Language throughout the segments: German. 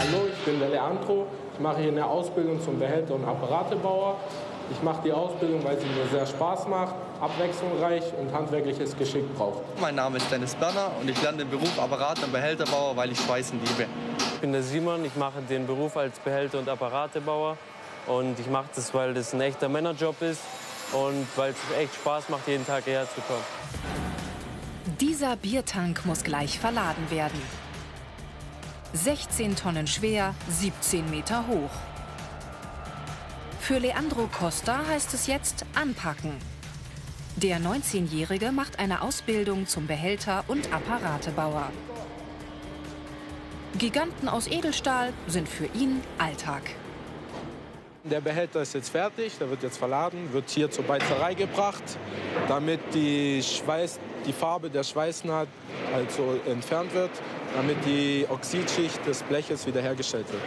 Hallo, ich bin der Leandro. Ich mache hier eine Ausbildung zum Behälter- und Apparatebauer. Ich mache die Ausbildung, weil sie mir sehr Spaß macht, abwechslungsreich und handwerkliches Geschick braucht. Mein Name ist Dennis Berner und ich lerne den Beruf Apparat- und Behälterbauer, weil ich Schweißen liebe. Ich bin der Simon, ich mache den Beruf als Behälter- und Apparatebauer. Und ich mache das, weil das ein echter Männerjob ist und weil es echt Spaß macht, jeden Tag hierher zu kommen. Dieser Biertank muss gleich verladen werden. 16 Tonnen schwer, 17 Meter hoch. Für Leandro Costa heißt es jetzt anpacken. Der 19-Jährige macht eine Ausbildung zum Behälter- und Apparatebauer. Giganten aus Edelstahl sind für ihn Alltag. Der Behälter ist jetzt fertig, der wird jetzt verladen, wird hier zur Beizerei gebracht, damit die, Schweiß, die Farbe der Schweißnaht also entfernt wird, damit die Oxidschicht des Bleches wiederhergestellt wird.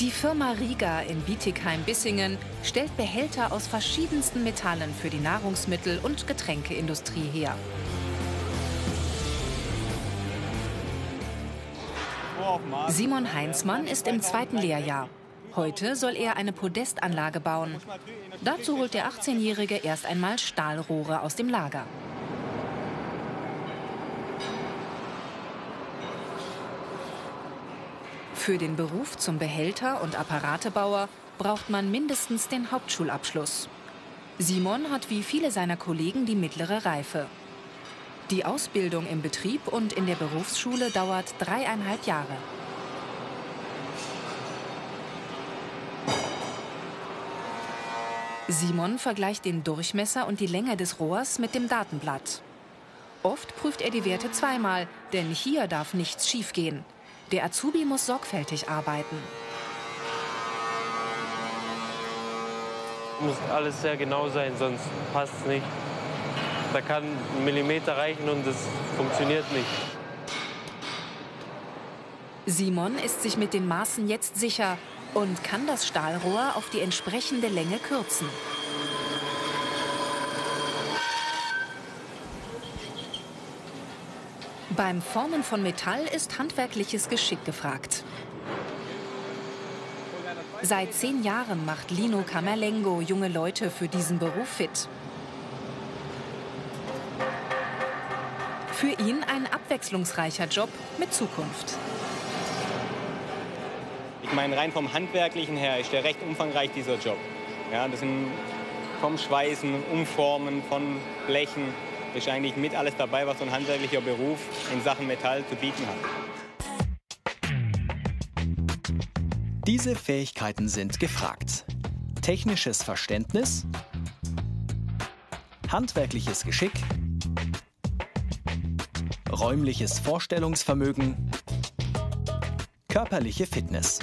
Die Firma Riga in Bietigheim-Bissingen stellt Behälter aus verschiedensten Metallen für die Nahrungsmittel- und Getränkeindustrie her. Simon Heinzmann ist im zweiten Lehrjahr. Heute soll er eine Podestanlage bauen. Dazu holt der 18-Jährige erst einmal Stahlrohre aus dem Lager. Für den Beruf zum Behälter- und Apparatebauer braucht man mindestens den Hauptschulabschluss. Simon hat wie viele seiner Kollegen die mittlere Reife. Die Ausbildung im Betrieb und in der Berufsschule dauert dreieinhalb Jahre. Simon vergleicht den Durchmesser und die Länge des Rohrs mit dem Datenblatt. Oft prüft er die Werte zweimal, denn hier darf nichts schiefgehen. Der Azubi muss sorgfältig arbeiten. Muss alles sehr genau sein, sonst passt es nicht. Da kann ein Millimeter reichen und es funktioniert nicht. Simon ist sich mit den Maßen jetzt sicher und kann das Stahlrohr auf die entsprechende Länge kürzen. Beim Formen von Metall ist handwerkliches Geschick gefragt. Seit zehn Jahren macht Lino Camerlengo junge Leute für diesen Beruf fit. Für ihn ein abwechslungsreicher Job mit Zukunft. Ich meine, rein vom Handwerklichen her ist der recht umfangreich, dieser Job. Ja, das sind vom Schweißen, Umformen von Blechen, ist eigentlich mit alles dabei, was so ein handwerklicher Beruf in Sachen Metall zu bieten hat. Diese Fähigkeiten sind gefragt. Technisches Verständnis, handwerkliches Geschick, räumliches Vorstellungsvermögen, körperliche Fitness.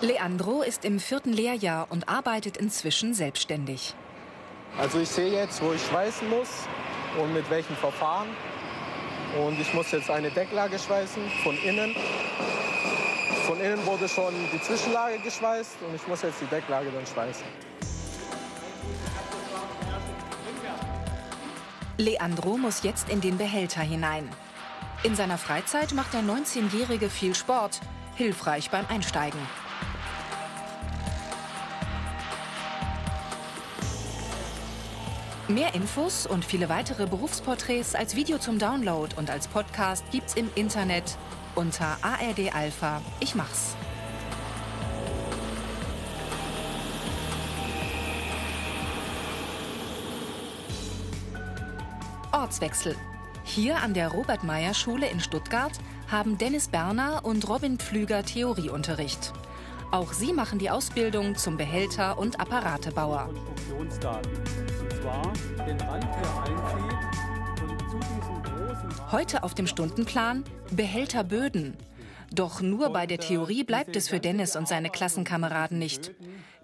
Leandro ist im vierten Lehrjahr und arbeitet inzwischen selbstständig. Also ich sehe jetzt, wo ich schweißen muss und mit welchem Verfahren. Und ich muss jetzt eine Decklage schweißen von innen. Von innen wurde schon die Zwischenlage geschweißt und ich muss jetzt die Decklage dann schweißen. Leandro muss jetzt in den Behälter hinein. In seiner Freizeit macht der 19-Jährige viel Sport, hilfreich beim Einsteigen. Mehr Infos und viele weitere Berufsporträts als Video zum Download und als Podcast gibt's im Internet unter ARD Alpha. Ich mach's. Ortswechsel. Hier an der Robert-Meyer-Schule in Stuttgart haben Dennis Berner und Robin Pflüger Theorieunterricht. Auch sie machen die Ausbildung zum Behälter- und Apparatebauer. Heute auf dem Stundenplan Behälterböden. Doch nur bei der Theorie bleibt es für Dennis und seine Klassenkameraden nicht.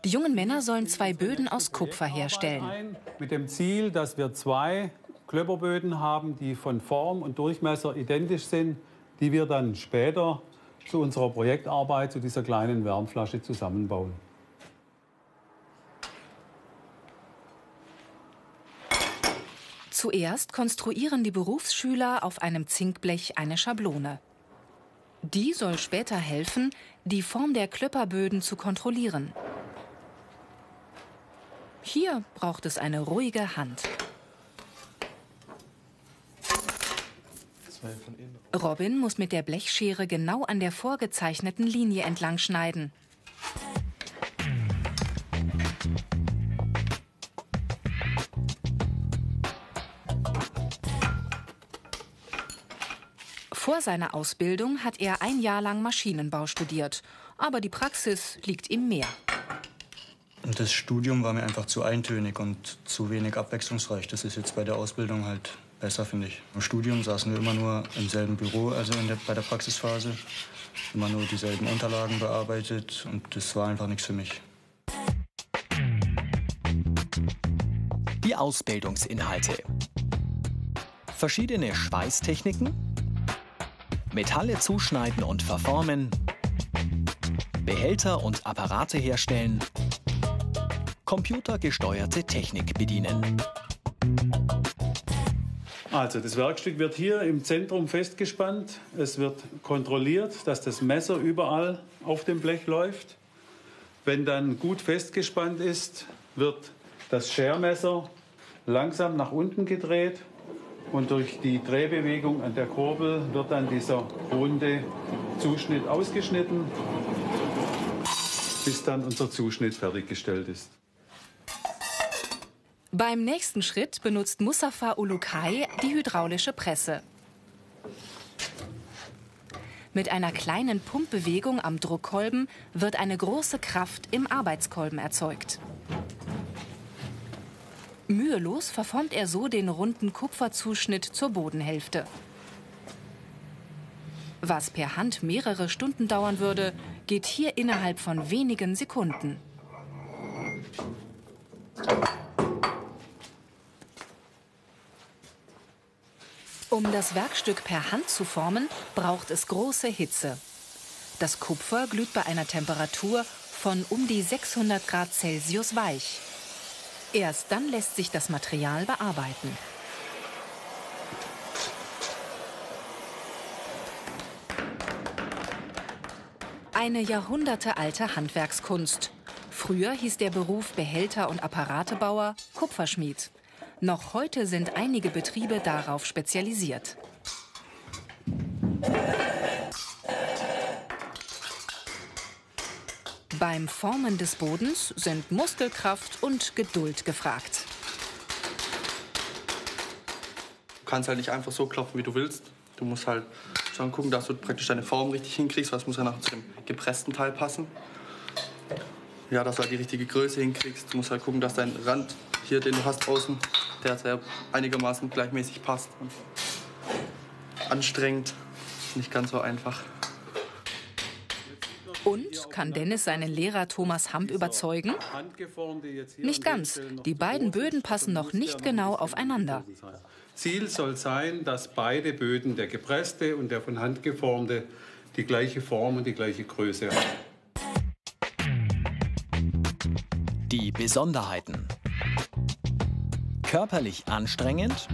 Die jungen Männer sollen zwei Böden aus Kupfer herstellen. mit dem Ziel, dass wir zwei Klöpperböden haben, die von Form und Durchmesser identisch sind, die wir dann später zu unserer Projektarbeit, zu dieser kleinen Wärmflasche zusammenbauen. Zuerst konstruieren die Berufsschüler auf einem Zinkblech eine Schablone. Die soll später helfen, die Form der Klöpperböden zu kontrollieren. Hier braucht es eine ruhige Hand. Robin muss mit der Blechschere genau an der vorgezeichneten Linie entlang schneiden. Vor seiner Ausbildung hat er ein Jahr lang Maschinenbau studiert. Aber die Praxis liegt ihm mehr. Und das Studium war mir einfach zu eintönig und zu wenig abwechslungsreich. Das ist jetzt bei der Ausbildung halt besser, finde ich. Im Studium saßen wir immer nur im selben Büro, also der, bei der Praxisphase. Immer nur dieselben Unterlagen bearbeitet und das war einfach nichts für mich. Die Ausbildungsinhalte. Verschiedene Schweißtechniken, Metalle zuschneiden und verformen, Behälter und Apparate herstellen, computergesteuerte Technik bedienen. Also das Werkstück wird hier im Zentrum festgespannt. Es wird kontrolliert, dass das Messer überall auf dem Blech läuft. Wenn dann gut festgespannt ist, wird das Schermesser langsam nach unten gedreht und durch die Drehbewegung an der Kurbel wird dann dieser runde Zuschnitt ausgeschnitten, bis dann unser Zuschnitt fertiggestellt ist. Beim nächsten Schritt benutzt Mustafa Ulukai die hydraulische Presse. Mit einer kleinen Pumpbewegung am Druckkolben wird eine große Kraft im Arbeitskolben erzeugt. Mühelos verformt er so den runden Kupferzuschnitt zur Bodenhälfte. Was per Hand mehrere Stunden dauern würde, geht hier innerhalb von wenigen Sekunden. Um das Werkstück per Hand zu formen, braucht es große Hitze. Das Kupfer glüht bei einer Temperatur von um die 600 Grad Celsius weich. Erst dann lässt sich das Material bearbeiten. Eine jahrhundertealte Handwerkskunst. Früher hieß der Beruf Behälter- und Apparatebauer Kupferschmied. Noch heute sind einige Betriebe darauf spezialisiert. Beim Formen des Bodens sind Muskelkraft und Geduld gefragt. Du kannst halt nicht einfach so klopfen, wie du willst. Du musst halt schon gucken, dass du praktisch deine Form richtig hinkriegst, weil es muss ja nachher zu dem gepressten Teil passen. Ja, dass du halt die richtige Größe hinkriegst. Du musst halt gucken, dass dein Rand hier, den du hast außen, der sehr einigermaßen gleichmäßig passt. Und anstrengend, nicht ganz so einfach. Und kann Dennis seinen Lehrer Thomas Hamp überzeugen? Nicht ganz. Die beiden Böden passen noch nicht genau aufeinander. Ziel soll sein, dass beide Böden, der gepresste und der von Hand geformte, die gleiche Form und die gleiche Größe haben. Die Besonderheiten. Körperlich anstrengend,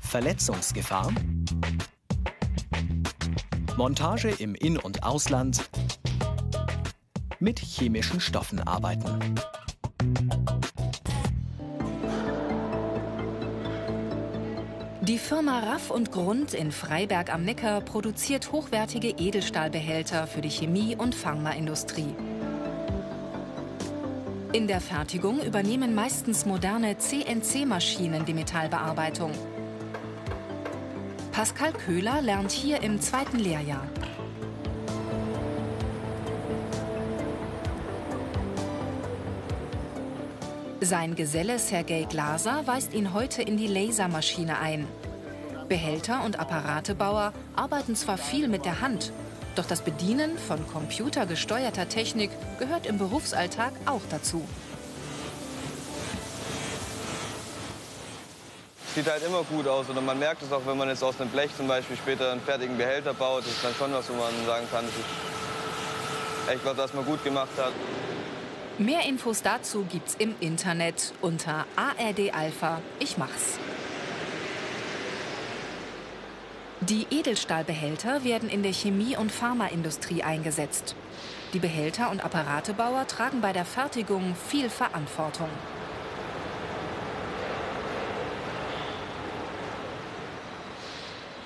Verletzungsgefahr, Montage im In- und Ausland, mit chemischen Stoffen arbeiten. Die Firma Raff und Grund in Freiberg am Neckar produziert hochwertige Edelstahlbehälter für die Chemie- und Pharmaindustrie. In der Fertigung übernehmen meistens moderne CNC-Maschinen die Metallbearbeitung. Pascal Köhler lernt hier im zweiten Lehrjahr. Sein Geselle Sergei Glaser weist ihn heute in die Lasermaschine ein. Behälter- und Apparatebauer arbeiten zwar viel mit der Hand, doch das Bedienen von computergesteuerter Technik gehört im Berufsalltag auch dazu. Sieht halt immer gut aus oder man merkt es auch, wenn man jetzt aus einem Blech zum Beispiel später einen fertigen Behälter baut. Das ist dann schon was, wo man sagen kann, das ist echt was, was man gut gemacht hat. Mehr Infos dazu gibt's im Internet unter ARD Alpha. Ich mach's. Die Edelstahlbehälter werden in der Chemie- und Pharmaindustrie eingesetzt. Die Behälter- und Apparatebauer tragen bei der Fertigung viel Verantwortung.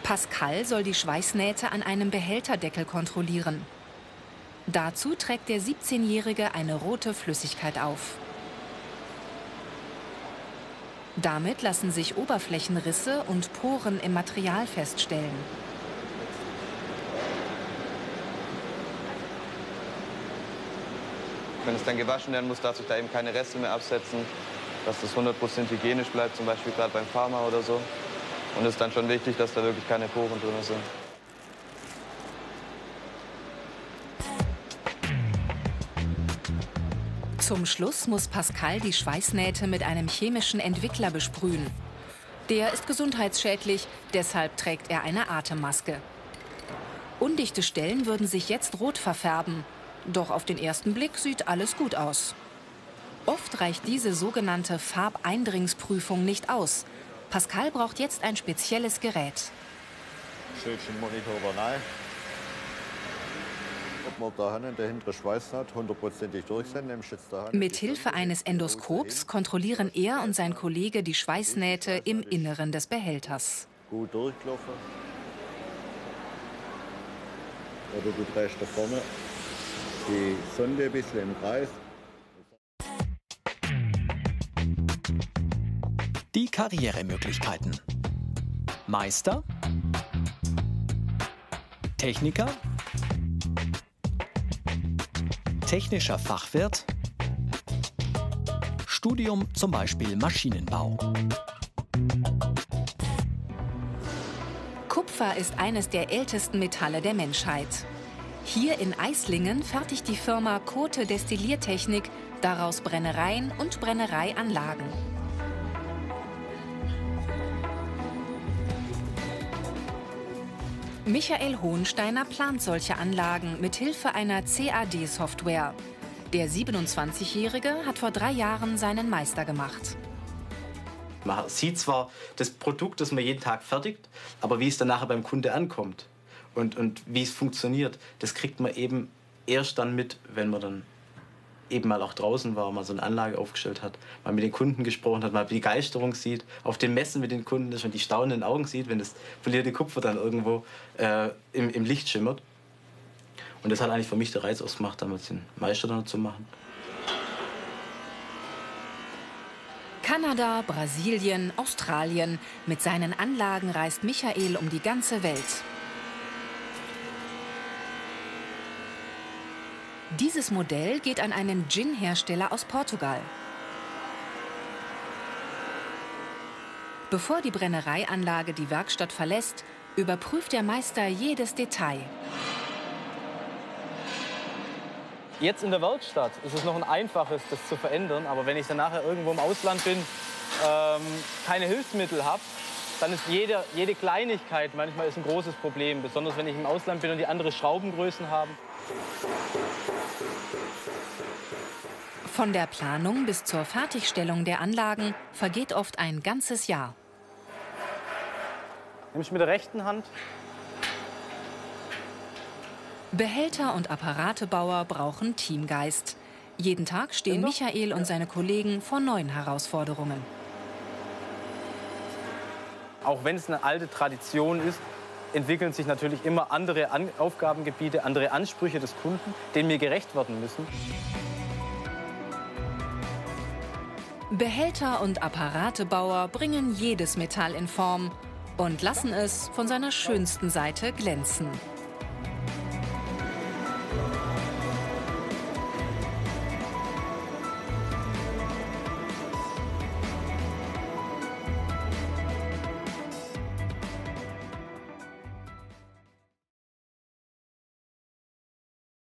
Pascal soll die Schweißnähte an einem Behälterdeckel kontrollieren. Dazu trägt der 17-Jährige eine rote Flüssigkeit auf. Damit lassen sich Oberflächenrisse und Poren im Material feststellen. Wenn es dann gewaschen werden muss, darf sich da eben keine Reste mehr absetzen, dass das 100% hygienisch bleibt, zum Beispiel gerade beim Pharma oder so. Und es ist dann schon wichtig, dass da wirklich keine Poren drin sind. Zum Schluss muss Pascal die Schweißnähte mit einem chemischen Entwickler besprühen. Der ist gesundheitsschädlich, deshalb trägt er eine Atemmaske. Undichte Stellen würden sich jetzt rot verfärben. Doch auf den ersten Blick sieht alles gut aus. Oft reicht diese sogenannte Farbeindringsprüfung nicht aus. Pascal braucht jetzt ein spezielles Gerät. Schildchen Monitor. Ob man da Hand der hintere Schweiß hat, hundertprozentig durchsenden, im Schutz der Hand. Mit Hilfe eines Endoskops kontrollieren er und sein Kollege die Schweißnähte im Inneren des Behälters. Gut durchgelaufen. Oder du drehst da vorne die Sonde ein bisschen im Kreis. Die Karrieremöglichkeiten. Meister, Techniker, technischer Fachwirt, Studium zum Beispiel Maschinenbau. Kupfer ist eines der ältesten Metalle der Menschheit. Hier in Eislingen fertigt die Firma Kote Destilliertechnik daraus Brennereien und Brennereianlagen. Michael Hohensteiner plant solche Anlagen mit Hilfe einer CAD-Software. Der 27-Jährige hat vor drei Jahren seinen Meister gemacht. Man sieht zwar das Produkt, das man jeden Tag fertigt, aber wie es dann nachher beim Kunde ankommt und, und wie es funktioniert, das kriegt man eben erst dann mit, wenn man dann eben mal auch draußen war, mal so eine Anlage aufgestellt hat, mal mit den Kunden gesprochen hat, mal Begeisterung sieht, auf den Messen mit den Kunden ist und die staunenden Augen sieht, wenn das polierte Kupfer dann irgendwo äh, im, im Licht schimmert. Und das hat eigentlich für mich der Reiz ausgemacht, damals den Meister dann zu machen. Kanada, Brasilien, Australien. Mit seinen Anlagen reist Michael um die ganze Welt. Dieses Modell geht an einen Gin-Hersteller aus Portugal. Bevor die Brennereianlage die Werkstatt verlässt, überprüft der Meister jedes Detail. Jetzt in der Werkstatt ist es noch ein einfaches, das zu verändern. Aber wenn ich dann nachher irgendwo im Ausland bin, ähm, keine Hilfsmittel habe, dann ist jede, jede Kleinigkeit manchmal ist ein großes Problem. Besonders wenn ich im Ausland bin und die andere Schraubengrößen haben. Von der Planung bis zur Fertigstellung der Anlagen vergeht oft ein ganzes Jahr. Nehme ich mit der rechten Hand. Behälter und Apparatebauer brauchen Teamgeist. Jeden Tag stehen Michael und seine Kollegen vor neuen Herausforderungen. Auch wenn es eine alte Tradition ist, entwickeln sich natürlich immer andere An Aufgabengebiete, andere Ansprüche des Kunden, denen wir gerecht werden müssen. Behälter und Apparatebauer bringen jedes Metall in Form und lassen es von seiner schönsten Seite glänzen.